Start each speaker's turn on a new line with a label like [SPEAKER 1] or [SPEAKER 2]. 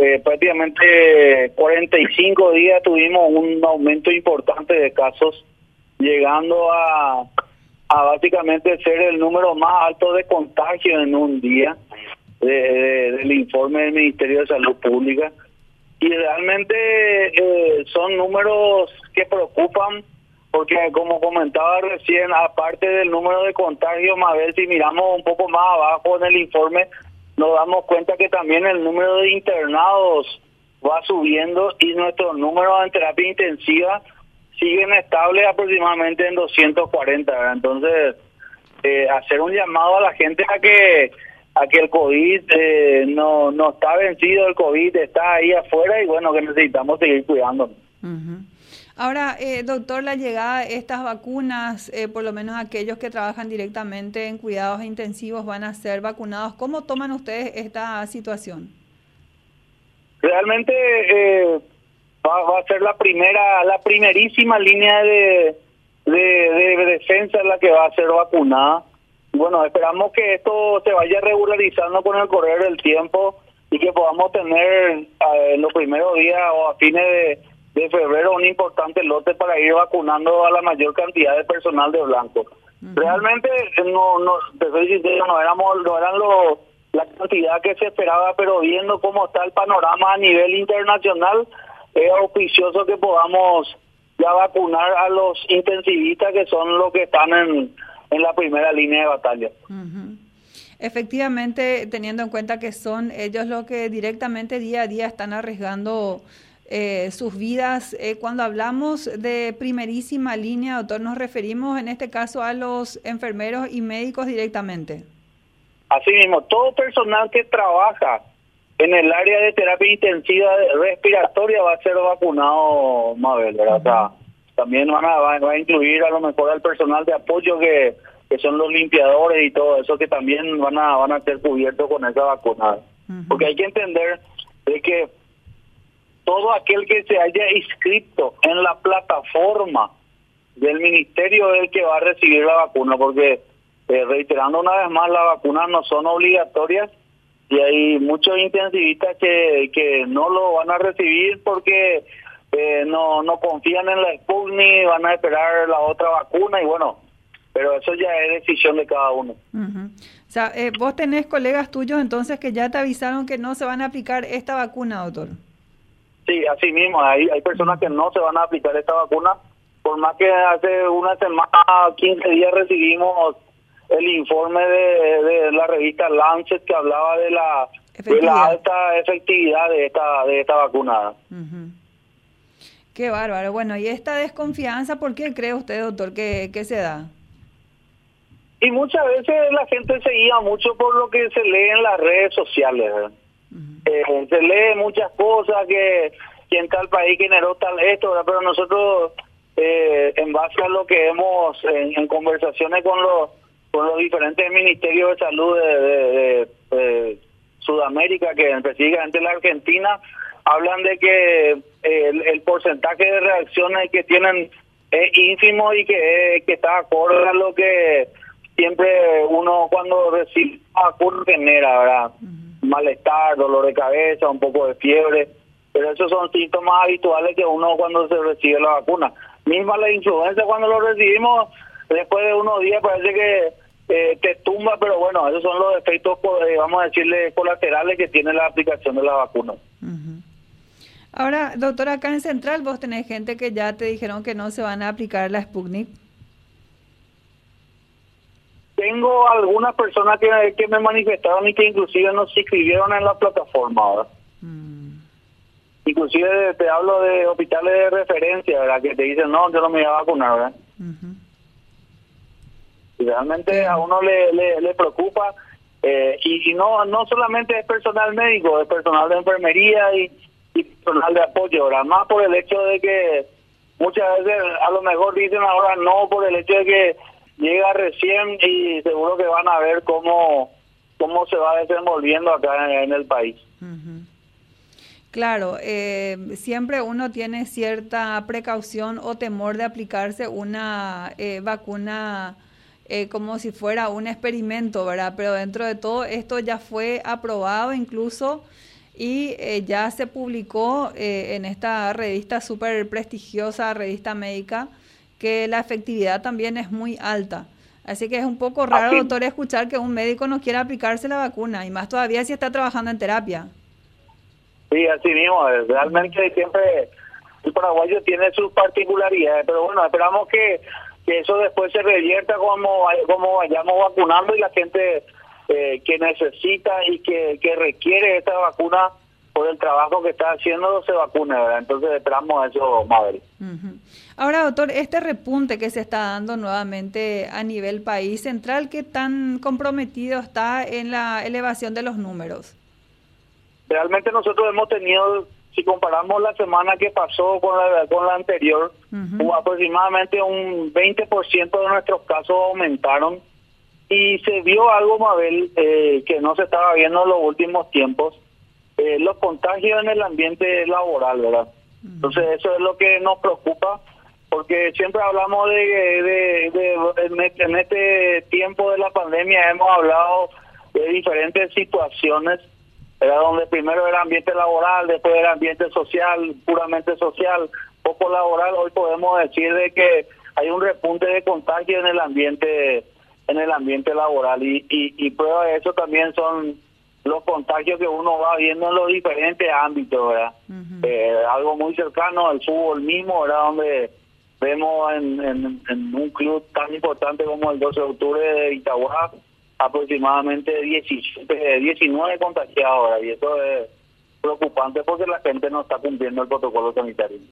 [SPEAKER 1] eh, prácticamente 45 días tuvimos un aumento importante de casos, llegando a, a básicamente ser el número más alto de contagio en un día del informe del Ministerio de Salud Pública. Y realmente eh, son números que preocupan porque como comentaba recién, aparte del número de contagios, Mabel, si miramos un poco más abajo en el informe, nos damos cuenta que también el número de internados va subiendo y nuestros números en terapia intensiva siguen estables aproximadamente en 240. Entonces, eh, hacer un llamado a la gente a que a que el COVID eh, no, no está vencido, el COVID está ahí afuera y bueno, que necesitamos seguir cuidándonos.
[SPEAKER 2] Ahora, eh, doctor, la llegada de estas vacunas, eh, por lo menos aquellos que trabajan directamente en cuidados intensivos van a ser vacunados. ¿Cómo toman ustedes esta situación?
[SPEAKER 1] Realmente eh, va, a ser la primera, la primerísima línea de, de, defensa en la que va a ser vacunada. Bueno, esperamos que esto se vaya regularizando con el correr del tiempo y que podamos tener en los primeros días o a fines de de febrero un importante lote para ir vacunando a la mayor cantidad de personal de blanco. Realmente no no te soy sincero, no éramos no eran lo, la cantidad que se esperaba, pero viendo cómo está el panorama a nivel internacional es auspicioso que podamos ya vacunar a los intensivistas que son los que están en, en la primera línea de batalla.
[SPEAKER 2] Efectivamente, teniendo en cuenta que son ellos los que directamente día a día están arriesgando eh, sus vidas. Eh, cuando hablamos de primerísima línea, doctor, nos referimos en este caso a los enfermeros y médicos directamente.
[SPEAKER 1] Así mismo, todo personal que trabaja en el área de terapia intensiva respiratoria va a ser vacunado, Mabel, ¿verdad? también van a, va, a incluir a lo mejor al personal de apoyo que, que son los limpiadores y todo eso que también van a van a ser cubiertos con esa vacuna. Porque hay que entender de que todo aquel que se haya inscrito en la plataforma del ministerio es el que va a recibir la vacuna, porque eh, reiterando una vez más, las vacunas no son obligatorias y hay muchos intensivistas que, que no lo van a recibir porque eh, no, no confían en la Sputnik, van a esperar la otra vacuna y bueno, pero eso ya es decisión de cada uno.
[SPEAKER 2] O sea, eh, vos tenés colegas tuyos entonces que ya te avisaron que no se van a aplicar esta vacuna, doctor.
[SPEAKER 1] Sí, así mismo, hay, hay personas que no se van a aplicar esta vacuna, por más que hace una semana, 15 días recibimos el informe de, la revista Lancet que hablaba de la, la alta efectividad de esta, de esta vacuna.
[SPEAKER 2] Qué bárbaro. Bueno, ¿y esta desconfianza por qué cree usted, doctor, que, que se da?
[SPEAKER 1] Y muchas veces la gente se guía mucho por lo que se lee en las redes sociales. Eh, se lee muchas cosas que, que, en tal país generó tal esto, pero nosotros, eh, en base a lo que hemos en, conversaciones con los con los diferentes ministerios de salud de, Sudamérica, que específicamente la Argentina, hablan de que el, porcentaje de reacciones que tienen es ínfimo y que, que está acorde a lo que siempre uno cuando recibe vacuna genera, ¿verdad? Malestar, dolor de cabeza, un poco de fiebre, pero esos son síntomas habituales que uno cuando se recibe la vacuna. Misma la influenza cuando lo recibimos, después de unos días parece que eh, te tumba, pero bueno, esos son los efectos, eh, vamos a decirle, colaterales que tiene la aplicación de la vacuna.
[SPEAKER 2] Ahora, doctora, acá en Central vos tenés gente que ya te dijeron que no se van a aplicar la Sputnik.
[SPEAKER 1] Tengo algunas personas que, que me manifestaron y que inclusive no se inscribieron en la plataforma ahora. Mm. Inclusive te hablo de hospitales de referencia, ¿verdad? Que te dicen, no, yo no me voy a vacunar, ¿verdad? Y realmente a uno le, le, preocupa. Eh, y, no no solamente es personal médico, es personal de enfermería y, y personal de apoyo, ¿verdad? Más por el hecho de que muchas veces a lo mejor dicen ahora no por el hecho de que llega recién y seguro que van a ver cómo, cómo se va desenvolviendo acá en, el país.
[SPEAKER 2] Claro, eh, siempre uno tiene cierta precaución o temor de aplicarse una eh, vacuna eh, como si fuera un experimento, ¿verdad? Pero dentro de todo esto ya fue aprobado incluso y eh, ya se publicó eh, en esta revista súper prestigiosa, revista médica, que la efectividad también es muy alta. Así que es un poco raro, doctor, escuchar que un médico no quiera aplicarse la vacuna, y más todavía si está trabajando en terapia.
[SPEAKER 1] Sí, así mismo, realmente siempre el paraguayo tiene sus particularidades, pero bueno, esperamos que, que eso después se revierta como, como vayamos vacunando y la gente eh, que necesita y que, que requiere esta vacuna por el trabajo que está haciendo se vacune, ¿verdad? Entonces esperamos eso, Mabel.
[SPEAKER 2] Ahora, doctor, este repunte que se está dando nuevamente a nivel país central, ¿qué tan comprometido está en la elevación de los números?
[SPEAKER 1] Realmente nosotros hemos tenido, si comparamos la semana que pasó con la, con la anterior, aproximadamente un 20% de nuestros casos aumentaron y se vio algo, Mabel, eh, que no se estaba viendo en los últimos tiempos, eh, los contagios en el ambiente laboral, ¿verdad? Entonces eso es lo que nos preocupa, porque siempre hablamos de, de, este, en, este, tiempo de la pandemia, hemos hablado de diferentes situaciones, era donde primero era ambiente laboral, después era ambiente social, puramente social, poco laboral, hoy podemos decir de que hay un repunte de contagio en el ambiente en el ambiente laboral y, y, prueba de eso también son los contagios que uno va viendo en los diferentes ámbitos, ¿verdad? Eh, algo muy cercano al fútbol mismo, ¿verdad? Donde vemos en, en, un club tan importante como el 12 de octubre de Itagua aproximadamente 17, 19 contagiados, ¿verdad? Y eso es preocupante porque la gente no está cumpliendo el protocolo sanitario.